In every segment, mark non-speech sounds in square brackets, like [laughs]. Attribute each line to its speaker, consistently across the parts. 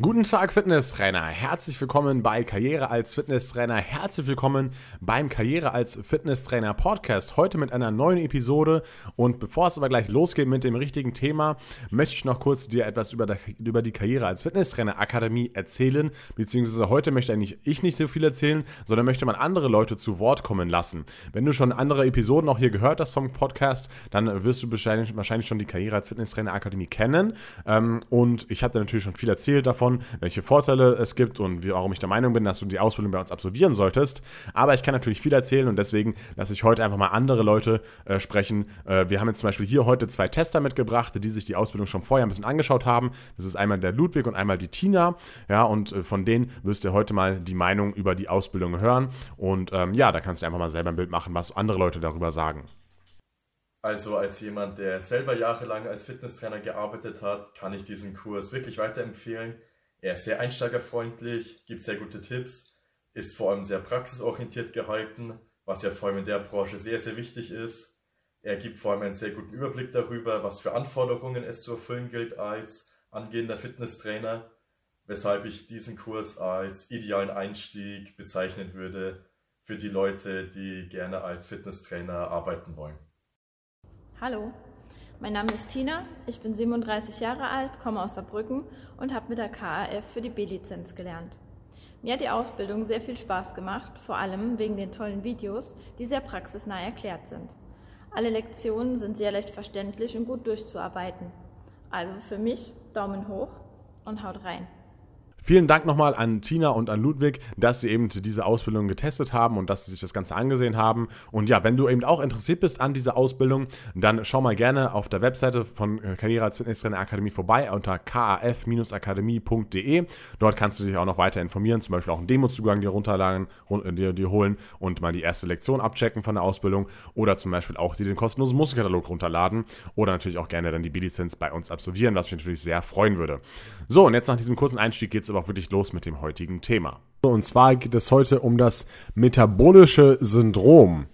Speaker 1: Guten Tag, Fitnesstrainer. Herzlich willkommen bei Karriere als Fitnesstrainer. Herzlich willkommen beim Karriere als Fitnesstrainer Podcast. Heute mit einer neuen Episode. Und bevor es aber gleich losgeht mit dem richtigen Thema, möchte ich noch kurz dir etwas über, die Karriere als Fitnesstrainer Akademie erzählen. Beziehungsweise heute möchte eigentlich ich nicht so viel erzählen, sondern möchte man andere Leute zu Wort kommen lassen. Wenn du schon andere Episoden auch hier gehört hast vom Podcast, dann wirst du wahrscheinlich, schon die Karriere als Fitnesstrainer Akademie kennen. Ähm, und ich habe dir natürlich schon viel erzählt davon davon, welche Vorteile es gibt und warum ich der Meinung bin, dass du die Ausbildung bei uns absolvieren solltest. Aber ich kann natürlich viel erzählen und deswegen lasse ich heute einfach mal andere Leute äh, sprechen. Äh, wir haben jetzt zum Beispiel hier heute zwei Tester mitgebracht, die sich die Ausbildung schon vorher ein bisschen angeschaut haben. Das ist einmal der Ludwig und einmal die Tina. Ja, und äh, von denen wirst du heute mal die Meinung über die Ausbildung hören. Und ähm, ja, da kannst du einfach mal selber ein Bild machen, was andere Leute darüber sagen.
Speaker 2: Also als jemand, der selber jahrelang als Fitnesstrainer gearbeitet hat, kann ich diesen Kurs wirklich weiterempfehlen. Er ist sehr einsteigerfreundlich, gibt sehr gute Tipps, ist vor allem sehr praxisorientiert gehalten, was ja vor allem in der Branche sehr, sehr wichtig ist. Er gibt vor allem einen sehr guten Überblick darüber, was für Anforderungen es zu erfüllen gilt als angehender Fitnesstrainer, weshalb ich diesen Kurs als idealen Einstieg bezeichnen würde für die Leute, die gerne als Fitnesstrainer arbeiten wollen.
Speaker 3: Hallo, mein Name ist Tina, ich bin 37 Jahre alt, komme aus Saarbrücken und habe mit der KAF für die B-Lizenz gelernt. Mir hat die Ausbildung sehr viel Spaß gemacht, vor allem wegen den tollen Videos, die sehr praxisnah erklärt sind. Alle Lektionen sind sehr leicht verständlich und gut durchzuarbeiten. Also für mich Daumen hoch und haut rein.
Speaker 1: Vielen Dank nochmal an Tina und an Ludwig, dass sie eben diese Ausbildung getestet haben und dass sie sich das Ganze angesehen haben. Und ja, wenn du eben auch interessiert bist an dieser Ausbildung, dann schau mal gerne auf der Webseite von äh, Karriere als Fitnesstrainer Akademie vorbei unter kaf-akademie.de. Dort kannst du dich auch noch weiter informieren, zum Beispiel auch einen Demozugang dir runterladen, äh, dir, dir holen und mal die erste Lektion abchecken von der Ausbildung oder zum Beispiel auch dir den kostenlosen Musterkatalog runterladen oder natürlich auch gerne dann die B-Lizenz bei uns absolvieren, was mich natürlich sehr freuen würde. So, und jetzt nach diesem kurzen Einstieg geht es aber auch wirklich los mit dem heutigen Thema. Und zwar geht es heute um das metabolische Syndrom.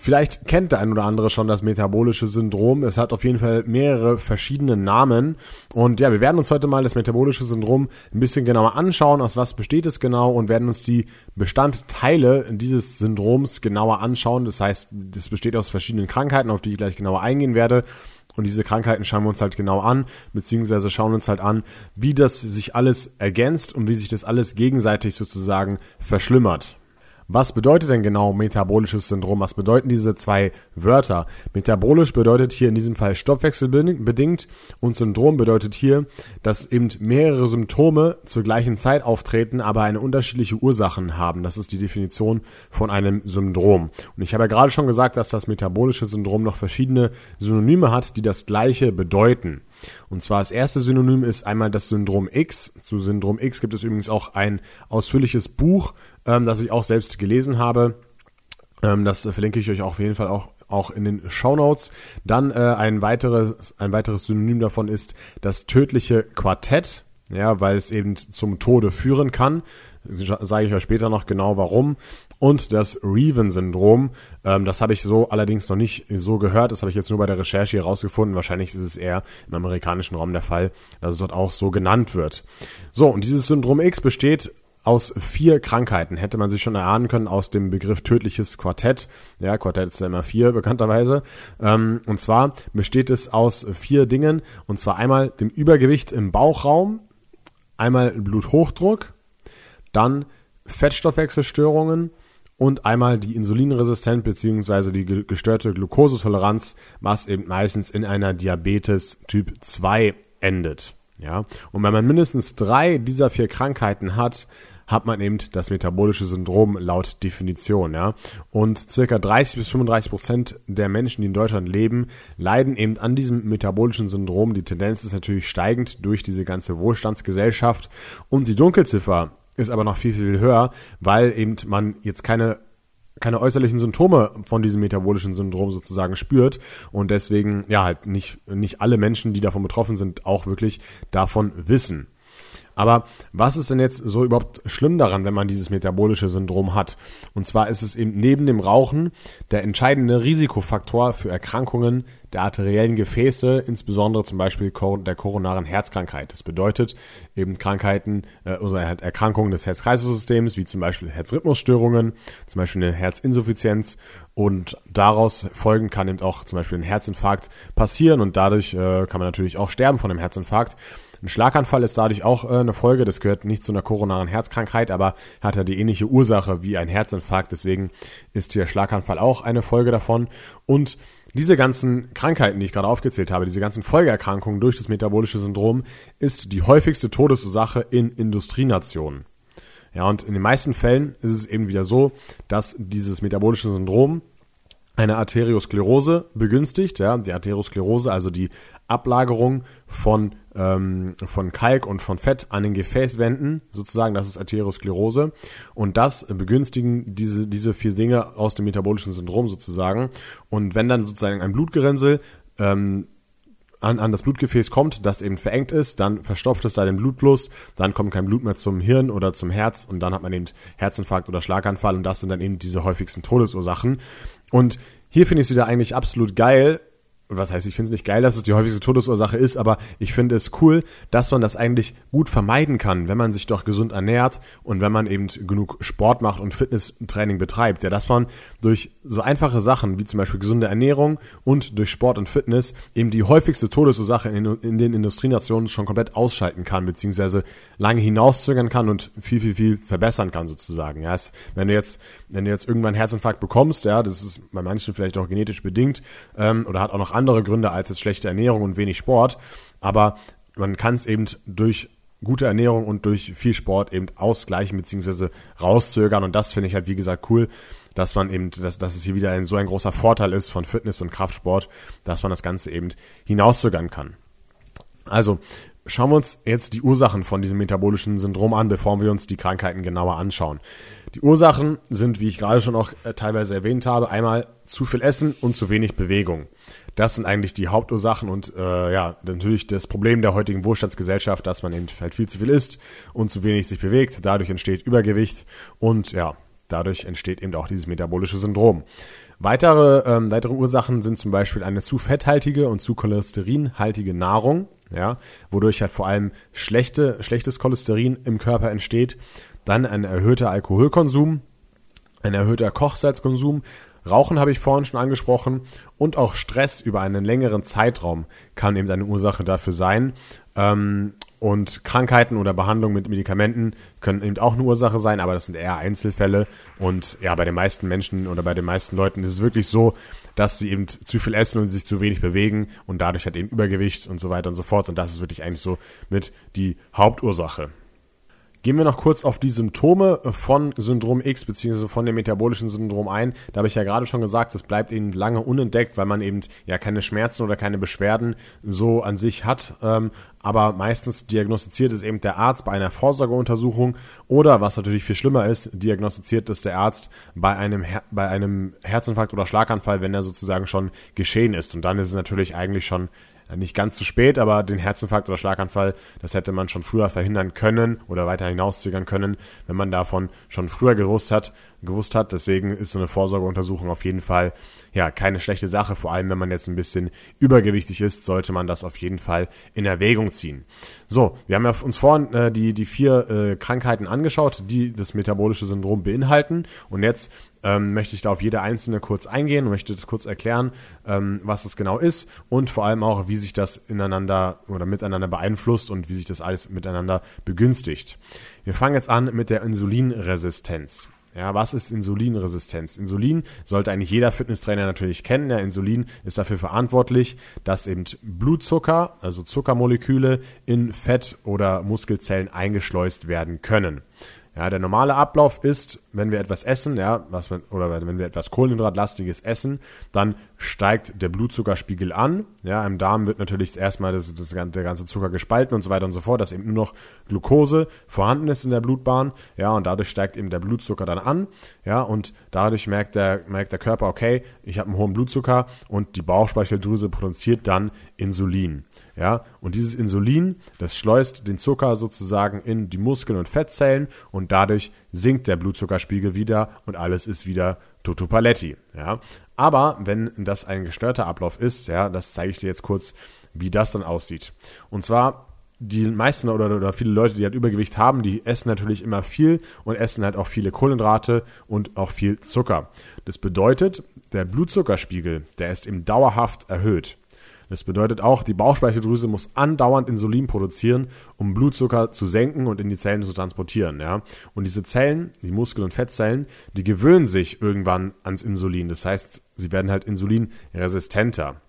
Speaker 1: Vielleicht kennt der ein oder andere schon das metabolische Syndrom. Es hat auf jeden Fall mehrere verschiedene Namen. Und ja, wir werden uns heute mal das metabolische Syndrom ein bisschen genauer anschauen, aus was besteht es genau und werden uns die Bestandteile dieses Syndroms genauer anschauen. Das heißt, das besteht aus verschiedenen Krankheiten, auf die ich gleich genauer eingehen werde. Und diese Krankheiten schauen wir uns halt genau an, beziehungsweise schauen uns halt an, wie das sich alles ergänzt und wie sich das alles gegenseitig sozusagen verschlimmert. Was bedeutet denn genau metabolisches Syndrom? Was bedeuten diese zwei Wörter? Metabolisch bedeutet hier in diesem Fall stoffwechselbedingt und Syndrom bedeutet hier, dass eben mehrere Symptome zur gleichen Zeit auftreten, aber eine unterschiedliche Ursachen haben. Das ist die Definition von einem Syndrom. Und ich habe ja gerade schon gesagt, dass das metabolische Syndrom noch verschiedene Synonyme hat, die das gleiche bedeuten. Und zwar das erste Synonym ist einmal das Syndrom X. Zu Syndrom X gibt es übrigens auch ein ausführliches Buch, ähm, das ich auch selbst gelesen habe. Ähm, das verlinke ich euch auf jeden Fall auch auch in den Show Notes. Dann äh, ein weiteres ein weiteres Synonym davon ist das tödliche Quartett, ja, weil es eben zum Tode führen kann. Sage ich euch später noch genau warum und das Reven-Syndrom. Ähm, das habe ich so allerdings noch nicht so gehört. Das habe ich jetzt nur bei der Recherche hier rausgefunden. Wahrscheinlich ist es eher im amerikanischen Raum der Fall, dass es dort auch so genannt wird. So, und dieses Syndrom X besteht aus vier Krankheiten. Hätte man sich schon erahnen können aus dem Begriff tödliches Quartett. Ja, Quartett ist ja immer vier, bekannterweise. Ähm, und zwar besteht es aus vier Dingen. Und zwar einmal dem Übergewicht im Bauchraum, einmal Bluthochdruck, dann Fettstoffwechselstörungen und einmal die Insulinresistenz bzw. die gestörte Glukosetoleranz, was eben meistens in einer Diabetes Typ 2 endet. Ja, und wenn man mindestens drei dieser vier Krankheiten hat, hat man eben das metabolische Syndrom laut Definition, ja. Und circa 30 bis 35 Prozent der Menschen, die in Deutschland leben, leiden eben an diesem metabolischen Syndrom. Die Tendenz ist natürlich steigend durch diese ganze Wohlstandsgesellschaft. Und die Dunkelziffer ist aber noch viel, viel höher, weil eben man jetzt keine keine äußerlichen Symptome von diesem metabolischen Syndrom sozusagen spürt und deswegen ja halt nicht nicht alle Menschen, die davon betroffen sind, auch wirklich davon wissen. Aber was ist denn jetzt so überhaupt schlimm daran, wenn man dieses metabolische Syndrom hat? Und zwar ist es eben neben dem Rauchen der entscheidende Risikofaktor für Erkrankungen der arteriellen Gefäße, insbesondere zum Beispiel der koronaren Herzkrankheit. Das bedeutet eben Krankheiten äh, oder halt Erkrankungen des Herz-Kreislauf-Systems, wie zum Beispiel Herzrhythmusstörungen, zum Beispiel eine Herzinsuffizienz und daraus folgend kann eben auch zum Beispiel ein Herzinfarkt passieren und dadurch äh, kann man natürlich auch sterben von einem Herzinfarkt. Ein Schlaganfall ist dadurch auch äh, eine Folge. Das gehört nicht zu einer koronaren Herzkrankheit, aber hat ja die ähnliche Ursache wie ein Herzinfarkt. Deswegen ist der Schlaganfall auch eine Folge davon. Und diese ganzen Krankheiten, die ich gerade aufgezählt habe, diese ganzen Folgeerkrankungen durch das metabolische Syndrom, ist die häufigste Todesursache in Industrienationen. Ja, und in den meisten Fällen ist es eben wieder so, dass dieses metabolische Syndrom eine Arteriosklerose begünstigt. Ja, die Arteriosklerose, also die Ablagerung von, ähm, von Kalk und von Fett an den Gefäßwänden, sozusagen, das ist Arteriosklerose. Und das begünstigen diese, diese vier Dinge aus dem metabolischen Syndrom sozusagen. Und wenn dann sozusagen ein Blutgerinnsel ähm, an, an das Blutgefäß kommt, das eben verengt ist, dann verstopft es da den Blutfluss, dann kommt kein Blut mehr zum Hirn oder zum Herz und dann hat man eben Herzinfarkt oder Schlaganfall und das sind dann eben diese häufigsten Todesursachen. Und hier finde ich es wieder eigentlich absolut geil, was heißt, ich finde es nicht geil, dass es die häufigste Todesursache ist, aber ich finde es cool, dass man das eigentlich gut vermeiden kann, wenn man sich doch gesund ernährt und wenn man eben genug Sport macht und Fitnesstraining betreibt. Ja, dass man durch so einfache Sachen wie zum Beispiel gesunde Ernährung und durch Sport und Fitness eben die häufigste Todesursache in, in den Industrienationen schon komplett ausschalten kann, beziehungsweise lange hinauszögern kann und viel, viel, viel verbessern kann sozusagen. Ja, es, wenn du jetzt, wenn du jetzt irgendwann einen Herzinfarkt bekommst, ja, das ist bei manchen vielleicht auch genetisch bedingt ähm, oder hat auch noch andere Gründe als jetzt schlechte Ernährung und wenig Sport. Aber man kann es eben durch gute Ernährung und durch viel Sport eben ausgleichen bzw. rauszögern. Und das finde ich halt, wie gesagt, cool, dass man eben, dass, dass es hier wieder ein, so ein großer Vorteil ist von Fitness und Kraftsport, dass man das Ganze eben hinauszögern kann. Also, schauen wir uns jetzt die Ursachen von diesem metabolischen Syndrom an, bevor wir uns die Krankheiten genauer anschauen. Die Ursachen sind, wie ich gerade schon auch äh, teilweise erwähnt habe, einmal zu viel Essen und zu wenig Bewegung. Das sind eigentlich die Hauptursachen und äh, ja, natürlich das Problem der heutigen Wohlstandsgesellschaft, dass man eben halt viel zu viel isst und zu wenig sich bewegt. Dadurch entsteht Übergewicht und ja, dadurch entsteht eben auch dieses metabolische Syndrom. Weitere, ähm, weitere Ursachen sind zum Beispiel eine zu fetthaltige und zu cholesterinhaltige Nahrung, ja, wodurch halt vor allem schlechte, schlechtes Cholesterin im Körper entsteht. Dann ein erhöhter Alkoholkonsum, ein erhöhter Kochsalzkonsum, Rauchen habe ich vorhin schon angesprochen und auch Stress über einen längeren Zeitraum kann eben eine Ursache dafür sein. Ähm, und Krankheiten oder Behandlung mit Medikamenten können eben auch eine Ursache sein, aber das sind eher Einzelfälle. Und ja, bei den meisten Menschen oder bei den meisten Leuten ist es wirklich so, dass sie eben zu viel essen und sich zu wenig bewegen und dadurch hat eben Übergewicht und so weiter und so fort. Und das ist wirklich eigentlich so mit die Hauptursache. Gehen wir noch kurz auf die Symptome von Syndrom X bzw. von dem metabolischen Syndrom ein. Da habe ich ja gerade schon gesagt, das bleibt eben lange unentdeckt, weil man eben ja keine Schmerzen oder keine Beschwerden so an sich hat. Ähm, aber meistens diagnostiziert es eben der Arzt bei einer Vorsorgeuntersuchung oder, was natürlich viel schlimmer ist, diagnostiziert es der Arzt bei einem, Her bei einem Herzinfarkt oder Schlaganfall, wenn er sozusagen schon geschehen ist. Und dann ist es natürlich eigentlich schon nicht ganz zu spät, aber den Herzinfarkt oder Schlaganfall, das hätte man schon früher verhindern können oder weiter hinauszögern können, wenn man davon schon früher gewusst hat, gewusst hat. Deswegen ist so eine Vorsorgeuntersuchung auf jeden Fall ja keine schlechte Sache. Vor allem, wenn man jetzt ein bisschen übergewichtig ist, sollte man das auf jeden Fall in Erwägung ziehen. So, wir haben ja uns vorhin äh, die, die vier äh, Krankheiten angeschaut, die das metabolische Syndrom beinhalten. Und jetzt ähm, möchte ich da auf jede einzelne kurz eingehen und möchte das kurz erklären, ähm, was es genau ist und vor allem auch, wie sich das ineinander oder miteinander beeinflusst und wie sich das alles miteinander begünstigt. Wir fangen jetzt an mit der Insulinresistenz. Ja, was ist Insulinresistenz? Insulin sollte eigentlich jeder Fitnesstrainer natürlich kennen. Ja, Insulin ist dafür verantwortlich, dass eben Blutzucker, also Zuckermoleküle in Fett oder Muskelzellen eingeschleust werden können. Ja, der normale Ablauf ist, wenn wir etwas essen, ja, was man, oder wenn wir etwas Kohlenhydratlastiges essen, dann steigt der Blutzuckerspiegel an. Ja, im Darm wird natürlich erstmal das, das, der ganze Zucker gespalten und so weiter und so fort, dass eben nur noch Glucose vorhanden ist in der Blutbahn. Ja, und dadurch steigt eben der Blutzucker dann an. Ja, und dadurch merkt der, merkt der Körper, okay, ich habe einen hohen Blutzucker und die Bauchspeicheldrüse produziert dann Insulin. Ja, und dieses Insulin, das schleust den Zucker sozusagen in die Muskeln und Fettzellen und dadurch sinkt der Blutzuckerspiegel wieder und alles ist wieder Toto Paletti. Ja, aber wenn das ein gestörter Ablauf ist, ja, das zeige ich dir jetzt kurz, wie das dann aussieht. Und zwar die meisten oder, oder viele Leute, die halt Übergewicht haben, die essen natürlich immer viel und essen halt auch viele Kohlenhydrate und auch viel Zucker. Das bedeutet, der Blutzuckerspiegel, der ist eben dauerhaft erhöht. Das bedeutet auch, die Bauchspeicheldrüse muss andauernd Insulin produzieren, um Blutzucker zu senken und in die Zellen zu transportieren. Ja? Und diese Zellen, die Muskel- und Fettzellen, die gewöhnen sich irgendwann ans Insulin. Das heißt, sie werden halt insulinresistenter.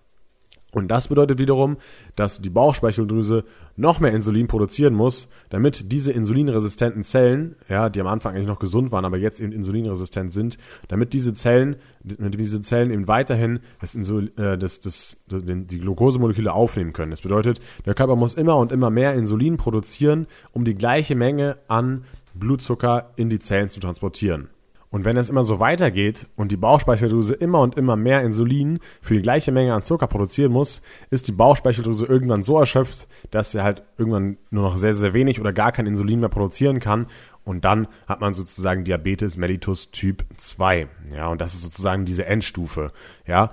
Speaker 1: Und das bedeutet wiederum, dass die Bauchspeicheldrüse noch mehr Insulin produzieren muss, damit diese insulinresistenten Zellen, ja, die am Anfang eigentlich noch gesund waren, aber jetzt eben insulinresistent sind, damit diese Zellen, damit diese Zellen eben weiterhin das Insul äh, das, das, das, die Glukosemoleküle aufnehmen können. Das bedeutet, der Körper muss immer und immer mehr Insulin produzieren, um die gleiche Menge an Blutzucker in die Zellen zu transportieren. Und wenn es immer so weitergeht und die Bauchspeicheldrüse immer und immer mehr Insulin für die gleiche Menge an Zucker produzieren muss, ist die Bauchspeicheldrüse irgendwann so erschöpft, dass sie halt irgendwann nur noch sehr, sehr wenig oder gar kein Insulin mehr produzieren kann. Und dann hat man sozusagen Diabetes mellitus Typ 2. Ja, und das ist sozusagen diese Endstufe. Ja,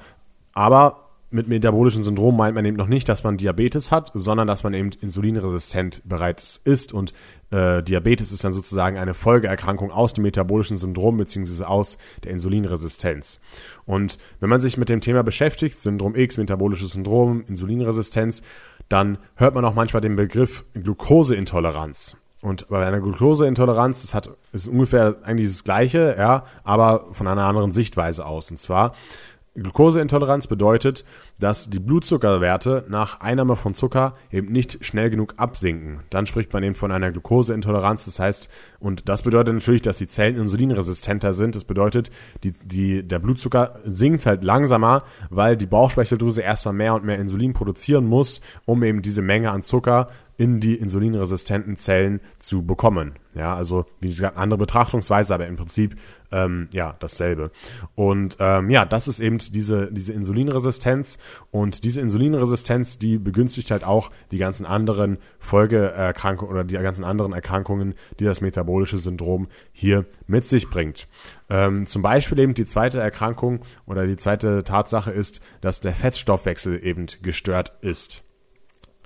Speaker 1: aber mit metabolischem Syndrom meint man eben noch nicht, dass man Diabetes hat, sondern dass man eben insulinresistent bereits ist. Und äh, Diabetes ist dann sozusagen eine Folgeerkrankung aus dem metabolischen Syndrom beziehungsweise aus der Insulinresistenz. Und wenn man sich mit dem Thema beschäftigt, Syndrom X, metabolisches Syndrom, Insulinresistenz, dann hört man auch manchmal den Begriff Glukoseintoleranz. Und bei einer Glukoseintoleranz, das hat, ist ungefähr eigentlich das Gleiche, ja, aber von einer anderen Sichtweise aus. Und zwar Glukoseintoleranz bedeutet, dass die Blutzuckerwerte nach Einnahme von Zucker eben nicht schnell genug absinken. Dann spricht man eben von einer Glukoseintoleranz. Das heißt, und das bedeutet natürlich, dass die Zellen insulinresistenter sind. Das bedeutet, die, die, der Blutzucker sinkt halt langsamer, weil die Bauchspeicheldrüse erstmal mehr und mehr Insulin produzieren muss, um eben diese Menge an Zucker in die insulinresistenten Zellen zu bekommen. Ja, also wie gesagt, andere Betrachtungsweise, aber im Prinzip ähm, ja dasselbe. Und ähm, ja, das ist eben diese, diese Insulinresistenz. Und diese Insulinresistenz, die begünstigt halt auch die ganzen anderen Folgeerkrankungen oder die ganzen anderen Erkrankungen, die das metabolische Syndrom hier mit sich bringt. Ähm, zum Beispiel eben die zweite Erkrankung oder die zweite Tatsache ist, dass der Fettstoffwechsel eben gestört ist.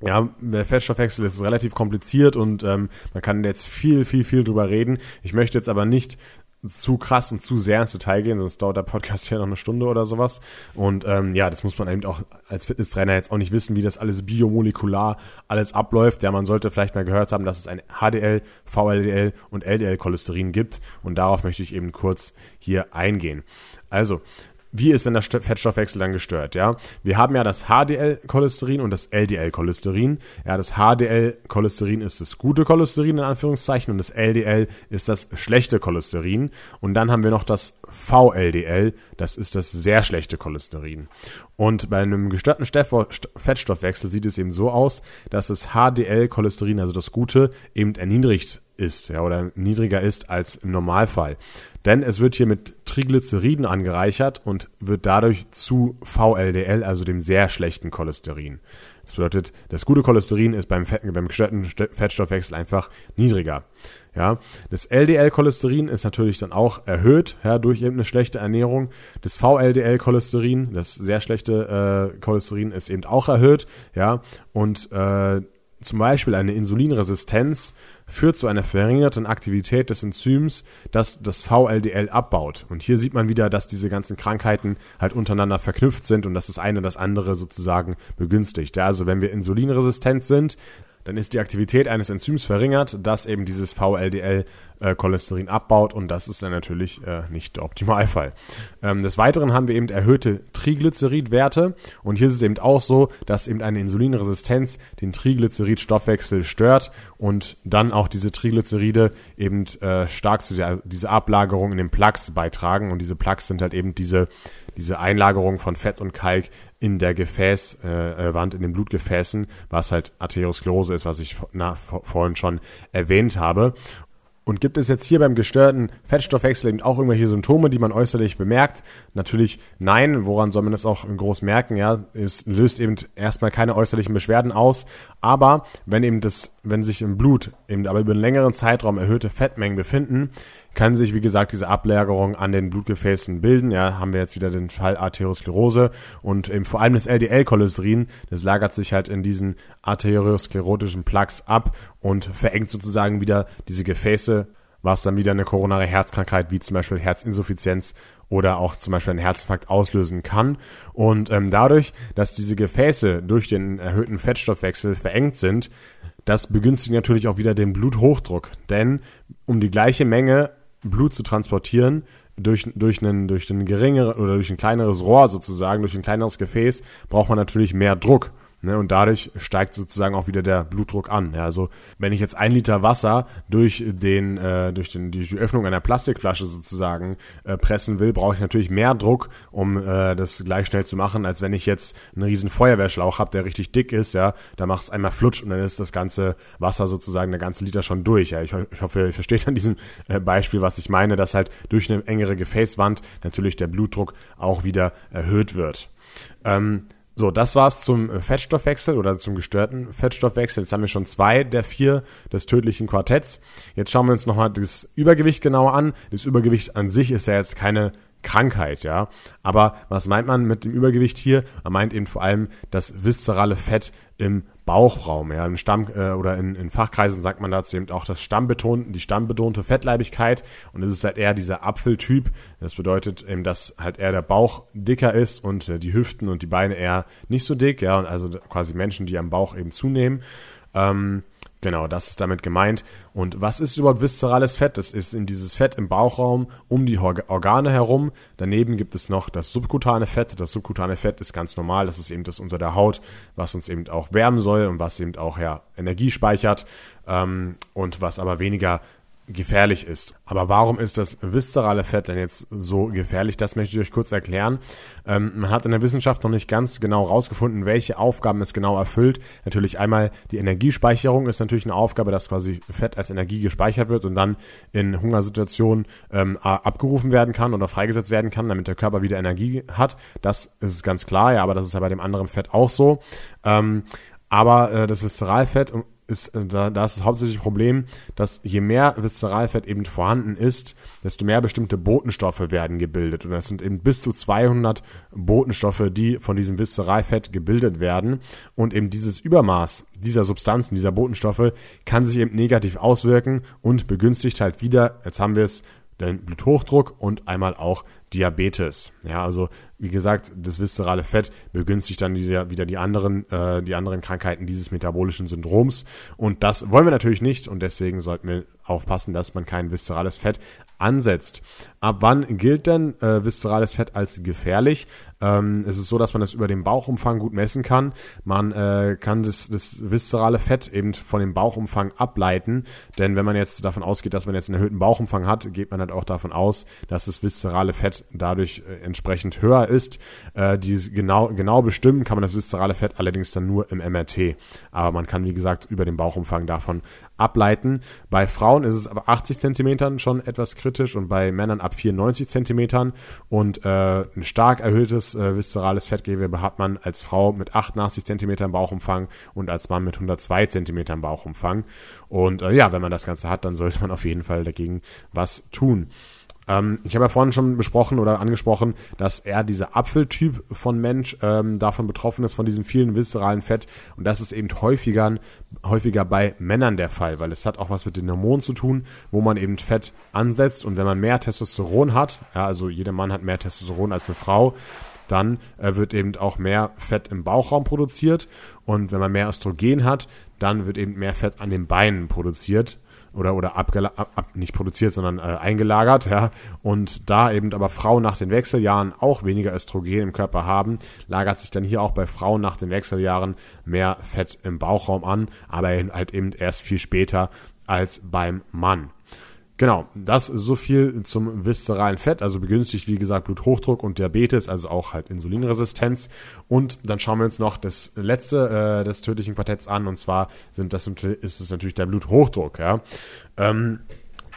Speaker 1: Ja, der Fettstoffwechsel ist relativ kompliziert und ähm, man kann jetzt viel, viel, viel drüber reden. Ich möchte jetzt aber nicht zu krass und zu sehr ins Detail gehen, sonst dauert der Podcast ja noch eine Stunde oder sowas. Und ähm, ja, das muss man eben auch als Fitnesstrainer jetzt auch nicht wissen, wie das alles biomolekular alles abläuft. Ja, man sollte vielleicht mal gehört haben, dass es ein HDL, VLDL und LDL-Cholesterin gibt. Und darauf möchte ich eben kurz hier eingehen. Also, wie ist denn der Fettstoffwechsel dann gestört? Ja, wir haben ja das HDL-Cholesterin und das LDL-Cholesterin. Ja, das HDL-Cholesterin ist das gute Cholesterin in Anführungszeichen und das LDL ist das schlechte Cholesterin. Und dann haben wir noch das VLDL, das ist das sehr schlechte Cholesterin. Und bei einem gestörten Fettstoffwechsel sieht es eben so aus, dass das HDL-Cholesterin, also das gute, eben erniedrigt ist ja, oder niedriger ist als im Normalfall. Denn es wird hier mit Triglyceriden angereichert und wird dadurch zu VLDL, also dem sehr schlechten Cholesterin. Das bedeutet, das gute Cholesterin ist beim, Fett, beim gestörten Fettstoffwechsel einfach niedriger. Ja, das LDL-Cholesterin ist natürlich dann auch erhöht, ja, durch eben eine schlechte Ernährung. Das VLDL-Cholesterin, das sehr schlechte äh, Cholesterin, ist eben auch erhöht, ja, und äh, zum Beispiel eine Insulinresistenz führt zu einer verringerten Aktivität des Enzyms, das das VLDL abbaut. Und hier sieht man wieder, dass diese ganzen Krankheiten halt untereinander verknüpft sind und dass das eine das andere sozusagen begünstigt. Ja, also wenn wir insulinresistent sind, dann ist die Aktivität eines Enzyms verringert, das eben dieses VLDL-Cholesterin äh, abbaut und das ist dann natürlich äh, nicht der Optimalfall. Ähm, des Weiteren haben wir eben erhöhte Triglyceridwerte und hier ist es eben auch so, dass eben eine Insulinresistenz den Triglyceridstoffwechsel stört und dann auch diese Triglyceride eben äh, stark zu dieser Ablagerung in den Plaques beitragen und diese Plaques sind halt eben diese diese Einlagerung von Fett und Kalk in der Gefäßwand, äh, äh in den Blutgefäßen, was halt Arteriosklerose ist, was ich na, vorhin schon erwähnt habe. Und gibt es jetzt hier beim gestörten Fettstoffwechsel eben auch irgendwelche Symptome, die man äußerlich bemerkt? Natürlich nein. Woran soll man das auch groß merken? Ja, es löst eben erstmal keine äußerlichen Beschwerden aus. Aber wenn eben das, wenn sich im Blut eben aber über einen längeren Zeitraum erhöhte Fettmengen befinden, kann sich, wie gesagt, diese Ablagerung an den Blutgefäßen bilden. Ja, haben wir jetzt wieder den Fall Arteriosklerose und eben vor allem das LDL-Cholesterin, das lagert sich halt in diesen arteriosklerotischen Plaques ab und verengt sozusagen wieder diese Gefäße, was dann wieder eine koronare Herzkrankheit wie zum Beispiel Herzinsuffizienz oder auch zum Beispiel einen Herzinfarkt auslösen kann. Und ähm, dadurch, dass diese Gefäße durch den erhöhten Fettstoffwechsel verengt sind, das begünstigt natürlich auch wieder den Bluthochdruck. Denn um die gleiche Menge Blut zu transportieren, durch, durch, einen, durch einen geringeren oder durch ein kleineres Rohr sozusagen, durch ein kleineres Gefäß, braucht man natürlich mehr Druck. Ne, und dadurch steigt sozusagen auch wieder der Blutdruck an. Ja, also wenn ich jetzt ein Liter Wasser durch den äh, durch den durch die Öffnung einer Plastikflasche sozusagen äh, pressen will, brauche ich natürlich mehr Druck, um äh, das gleich schnell zu machen, als wenn ich jetzt einen riesen Feuerwehrschlauch habe, der richtig dick ist. Ja, da machst du einmal flutsch und dann ist das ganze Wasser sozusagen der ganze Liter schon durch. Ja, ich, ich hoffe, ihr versteht an diesem äh, Beispiel, was ich meine, dass halt durch eine engere Gefäßwand natürlich der Blutdruck auch wieder erhöht wird. Ähm, so, das war's zum äh, Fettstoffwechsel oder zum gestörten Fettstoffwechsel. Jetzt haben wir schon zwei der vier des tödlichen Quartetts. Jetzt schauen wir uns nochmal das Übergewicht genauer an. Das Übergewicht an sich ist ja jetzt keine Krankheit, ja. Aber was meint man mit dem Übergewicht hier? Man meint eben vor allem das viszerale Fett im Bauchraum, ja, im Stamm äh, oder in, in Fachkreisen sagt man dazu eben auch das Stammbeton, die stammbetonte Fettleibigkeit und es ist halt eher dieser Apfeltyp. Das bedeutet eben, dass halt eher der Bauch dicker ist und äh, die Hüften und die Beine eher nicht so dick, ja, und also quasi Menschen, die am Bauch eben zunehmen. Ähm, Genau, das ist damit gemeint. Und was ist überhaupt viszerales Fett? Das ist in dieses Fett im Bauchraum um die Organe herum. Daneben gibt es noch das subkutane Fett. Das subkutane Fett ist ganz normal. Das ist eben das unter der Haut, was uns eben auch wärmen soll und was eben auch ja, Energie speichert ähm, und was aber weniger gefährlich ist. Aber warum ist das viszerale Fett denn jetzt so gefährlich? Das möchte ich euch kurz erklären. Ähm, man hat in der Wissenschaft noch nicht ganz genau herausgefunden, welche Aufgaben es genau erfüllt. Natürlich einmal die Energiespeicherung ist natürlich eine Aufgabe, dass quasi Fett als Energie gespeichert wird und dann in Hungersituationen ähm, abgerufen werden kann oder freigesetzt werden kann, damit der Körper wieder Energie hat. Das ist ganz klar, ja, aber das ist ja bei dem anderen Fett auch so. Ähm, aber äh, das Viszeralfett ist, äh, da, da ist das hauptsächliche Problem, dass je mehr Viszeralfett eben vorhanden ist, desto mehr bestimmte Botenstoffe werden gebildet. Und das sind eben bis zu 200 Botenstoffe, die von diesem Viszeralfett gebildet werden. Und eben dieses Übermaß dieser Substanzen, dieser Botenstoffe, kann sich eben negativ auswirken und begünstigt halt wieder, jetzt haben wir es, den Bluthochdruck und einmal auch Diabetes. Ja, also wie gesagt, das viszerale Fett begünstigt dann wieder, die anderen, äh, die anderen Krankheiten dieses metabolischen Syndroms. Und das wollen wir natürlich nicht und deswegen sollten wir aufpassen, dass man kein viszerales Fett ansetzt. Ab wann gilt denn äh, viszerales Fett als gefährlich? Ähm, es ist so, dass man das über den Bauchumfang gut messen kann. Man äh, kann das, das viszerale Fett eben von dem Bauchumfang ableiten, denn wenn man jetzt davon ausgeht, dass man jetzt einen erhöhten Bauchumfang hat, geht man halt auch davon aus, dass das viszerale Fett dadurch äh, entsprechend höher ist. Äh, die genau, genau bestimmen kann man das viszerale Fett allerdings dann nur im MRT. Aber man kann, wie gesagt, über den Bauchumfang davon ableiten. Bei Frauen ist es aber 80 Zentimetern schon etwas kritisch und bei Männern ab 94 Zentimetern. Und äh, ein stark erhöhtes äh, viszerales Fettgewebe hat man als Frau mit 88 Zentimetern Bauchumfang und als Mann mit 102 Zentimetern Bauchumfang. Und äh, ja, wenn man das Ganze hat, dann sollte man auf jeden Fall dagegen was tun. Ähm, ich habe ja vorhin schon besprochen oder angesprochen, dass er dieser Apfeltyp von Mensch ähm, davon betroffen ist, von diesem vielen viszeralen Fett. Und das ist eben häufiger, häufiger bei Männern der Fall, weil es hat auch was mit den Hormonen zu tun, wo man eben Fett ansetzt. Und wenn man mehr Testosteron hat, ja, also jeder Mann hat mehr Testosteron als eine Frau, dann äh, wird eben auch mehr Fett im Bauchraum produziert. Und wenn man mehr Östrogen hat, dann wird eben mehr Fett an den Beinen produziert oder, oder ab, ab, nicht produziert, sondern äh, eingelagert, ja. Und da eben aber Frauen nach den Wechseljahren auch weniger Östrogen im Körper haben, lagert sich dann hier auch bei Frauen nach den Wechseljahren mehr Fett im Bauchraum an, aber halt eben erst viel später als beim Mann. Genau, das so viel zum viszeralen Fett, also begünstigt, wie gesagt, Bluthochdruck und Diabetes, also auch halt Insulinresistenz. Und dann schauen wir uns noch das letzte äh, des tödlichen Quartetts an, und zwar sind das, ist es natürlich der Bluthochdruck. Ja. Ähm,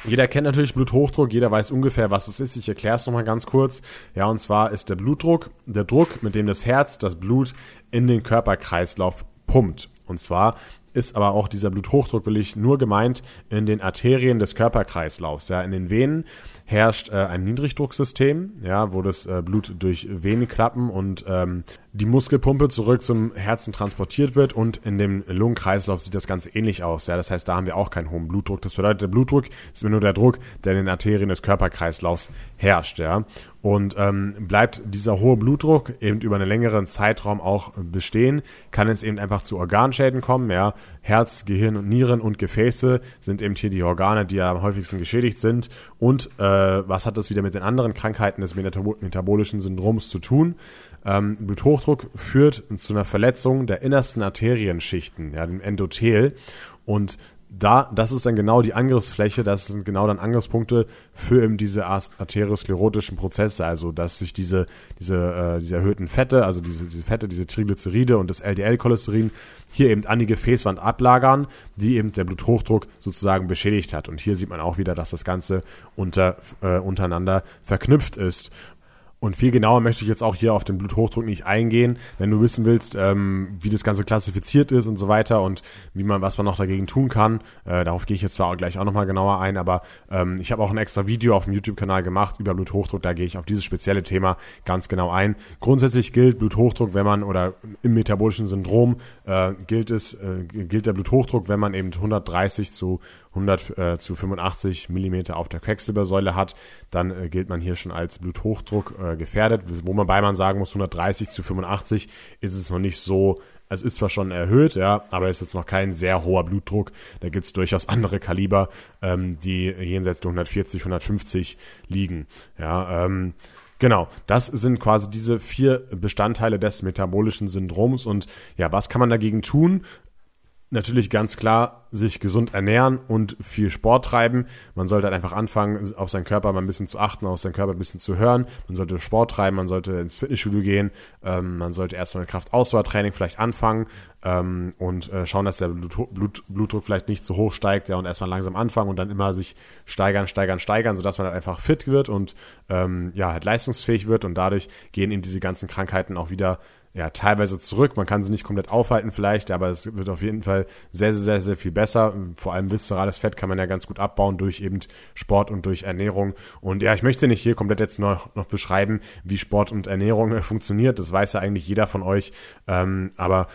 Speaker 1: Jeder kennt natürlich Bluthochdruck, jeder weiß ungefähr, was es ist. Ich erkläre es nochmal ganz kurz. Ja, und zwar ist der Blutdruck der Druck, mit dem das Herz das Blut in den Körperkreislauf pumpt. Und zwar ist aber auch dieser Bluthochdruck wirklich nur gemeint in den Arterien des Körperkreislaufs. Ja, in den Venen herrscht äh, ein Niedrigdrucksystem, ja, wo das äh, Blut durch Venenklappen und ähm, die Muskelpumpe zurück zum Herzen transportiert wird und in dem Lungenkreislauf sieht das Ganze ähnlich aus. Ja, das heißt, da haben wir auch keinen hohen Blutdruck. Das bedeutet, der Blutdruck ist immer nur der Druck, der in den Arterien des Körperkreislaufs herrscht. Ja, und ähm, bleibt dieser hohe Blutdruck eben über einen längeren Zeitraum auch bestehen, kann es eben einfach zu Organschäden kommen. Ja, Herz, Gehirn und Nieren und Gefäße sind eben hier die Organe, die am häufigsten geschädigt sind. Und äh, was hat das wieder mit den anderen Krankheiten des metabolischen Syndroms zu tun? Ähm, Bluthochdruck führt zu einer Verletzung der innersten Arterienschichten, ja, dem Endothel. Und da, das ist dann genau die Angriffsfläche, das sind genau dann Angriffspunkte für eben diese arteriosklerotischen Prozesse, also dass sich diese, diese, äh, diese erhöhten Fette, also diese, diese Fette, diese Triglyceride und das LDL-Cholesterin hier eben an die Gefäßwand ablagern, die eben der Bluthochdruck sozusagen beschädigt hat. Und hier sieht man auch wieder, dass das Ganze unter, äh, untereinander verknüpft ist. Und viel genauer möchte ich jetzt auch hier auf den Bluthochdruck nicht eingehen. Wenn du wissen willst, ähm, wie das Ganze klassifiziert ist und so weiter und wie man, was man noch dagegen tun kann, äh, darauf gehe ich jetzt zwar auch gleich auch nochmal genauer ein, aber ähm, ich habe auch ein extra Video auf dem YouTube-Kanal gemacht über Bluthochdruck, da gehe ich auf dieses spezielle Thema ganz genau ein. Grundsätzlich gilt Bluthochdruck, wenn man oder im metabolischen Syndrom äh, gilt es, äh, gilt der Bluthochdruck, wenn man eben 130 zu 100 äh, zu 85 Millimeter auf der Quecksilbersäule hat, dann äh, gilt man hier schon als Bluthochdruck äh, gefährdet. Wo man bei man sagen muss, 130 zu 85 ist es noch nicht so es ist zwar schon erhöht, ja, aber es ist jetzt noch kein sehr hoher Blutdruck. Da gibt es durchaus andere Kaliber, ähm, die jenseits der 140, 150 liegen. Ja, ähm, Genau, das sind quasi diese vier Bestandteile des metabolischen Syndroms. Und ja, was kann man dagegen tun? Natürlich ganz klar sich gesund ernähren und viel Sport treiben. Man sollte halt einfach anfangen, auf seinen Körper mal ein bisschen zu achten, auf seinen Körper ein bisschen zu hören. Man sollte Sport treiben, man sollte ins Fitnessstudio gehen, ähm, man sollte erstmal Kraftausdauertraining vielleicht anfangen ähm, und äh, schauen, dass der Blut, Blut, Blutdruck vielleicht nicht zu hoch steigt, ja, und erstmal langsam anfangen und dann immer sich steigern, steigern, steigern, sodass man halt einfach fit wird und ähm, ja, halt leistungsfähig wird und dadurch gehen eben diese ganzen Krankheiten auch wieder ja, teilweise zurück. Man kann sie nicht komplett aufhalten vielleicht, aber es wird auf jeden Fall sehr, sehr, sehr, sehr viel besser. Vor allem viszerales Fett kann man ja ganz gut abbauen durch eben Sport und durch Ernährung. Und ja, ich möchte nicht hier komplett jetzt noch, noch beschreiben, wie Sport und Ernährung [laughs] funktioniert. Das weiß ja eigentlich jeder von euch. Ähm, aber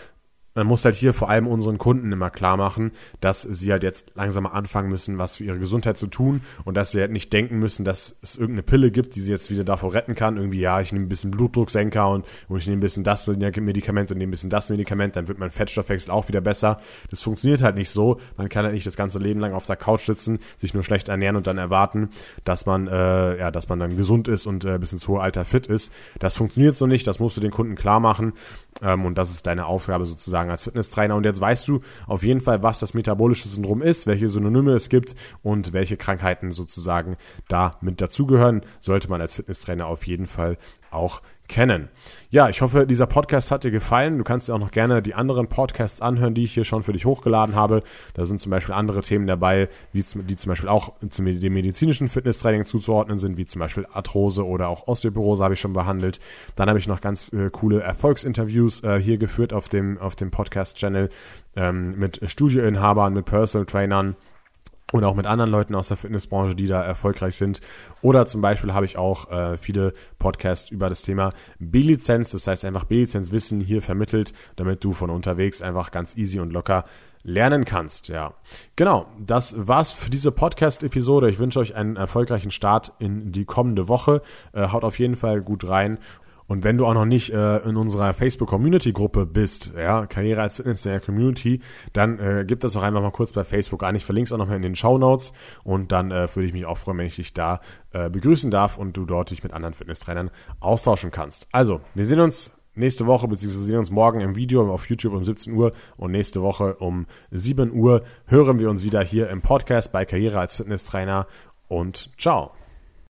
Speaker 1: man muss halt hier vor allem unseren Kunden immer klar machen, dass sie halt jetzt langsam mal anfangen müssen, was für ihre Gesundheit zu tun und dass sie halt nicht denken müssen, dass es irgendeine Pille gibt, die sie jetzt wieder davor retten kann. Irgendwie, ja, ich nehme ein bisschen Blutdrucksenker und, und ich nehme ein bisschen das Medikament und nehme ein bisschen das Medikament, dann wird mein Fettstoffwechsel auch wieder besser. Das funktioniert halt nicht so. Man kann halt nicht das ganze Leben lang auf der Couch sitzen, sich nur schlecht ernähren und dann erwarten, dass man, äh, ja, dass man dann gesund ist und äh, bis ins hohe Alter fit ist. Das funktioniert so nicht. Das musst du den Kunden klar machen. Ähm, und das ist deine Aufgabe sozusagen als Fitnesstrainer. Und jetzt weißt du auf jeden Fall, was das metabolische Syndrom ist, welche Synonyme es gibt und welche Krankheiten sozusagen da mit dazugehören. Sollte man als Fitnesstrainer auf jeden Fall auch kennen. Ja, ich hoffe, dieser Podcast hat dir gefallen. Du kannst dir auch noch gerne die anderen Podcasts anhören, die ich hier schon für dich hochgeladen habe. Da sind zum Beispiel andere Themen dabei, wie, die zum Beispiel auch zum dem medizinischen Fitnesstraining zuzuordnen sind, wie zum Beispiel Arthrose oder auch Osteoporose habe ich schon behandelt. Dann habe ich noch ganz äh, coole Erfolgsinterviews äh, hier geführt auf dem, auf dem Podcast-Channel ähm, mit Studioinhabern, mit Personal Trainern und auch mit anderen Leuten aus der Fitnessbranche, die da erfolgreich sind. Oder zum Beispiel habe ich auch äh, viele Podcasts über das Thema B-Lizenz, das heißt einfach B-Lizenz-Wissen hier vermittelt, damit du von unterwegs einfach ganz easy und locker lernen kannst. Ja, genau. Das war's für diese Podcast-Episode. Ich wünsche euch einen erfolgreichen Start in die kommende Woche. Äh, haut auf jeden Fall gut rein und wenn du auch noch nicht äh, in unserer Facebook-Community-Gruppe bist, ja, Karriere als Fitnesstrainer Community, dann äh, gib das doch einfach mal kurz bei Facebook an. Ich verlinke es auch nochmal in den Show Notes und dann äh, würde ich mich auch freuen, wenn ich dich da äh, begrüßen darf und du dort dich mit anderen Fitnesstrainern austauschen kannst. Also, wir sehen uns nächste Woche, beziehungsweise sehen uns morgen im Video auf YouTube um 17 Uhr und nächste Woche um 7 Uhr hören wir uns wieder hier im Podcast bei Karriere als Fitnesstrainer und ciao.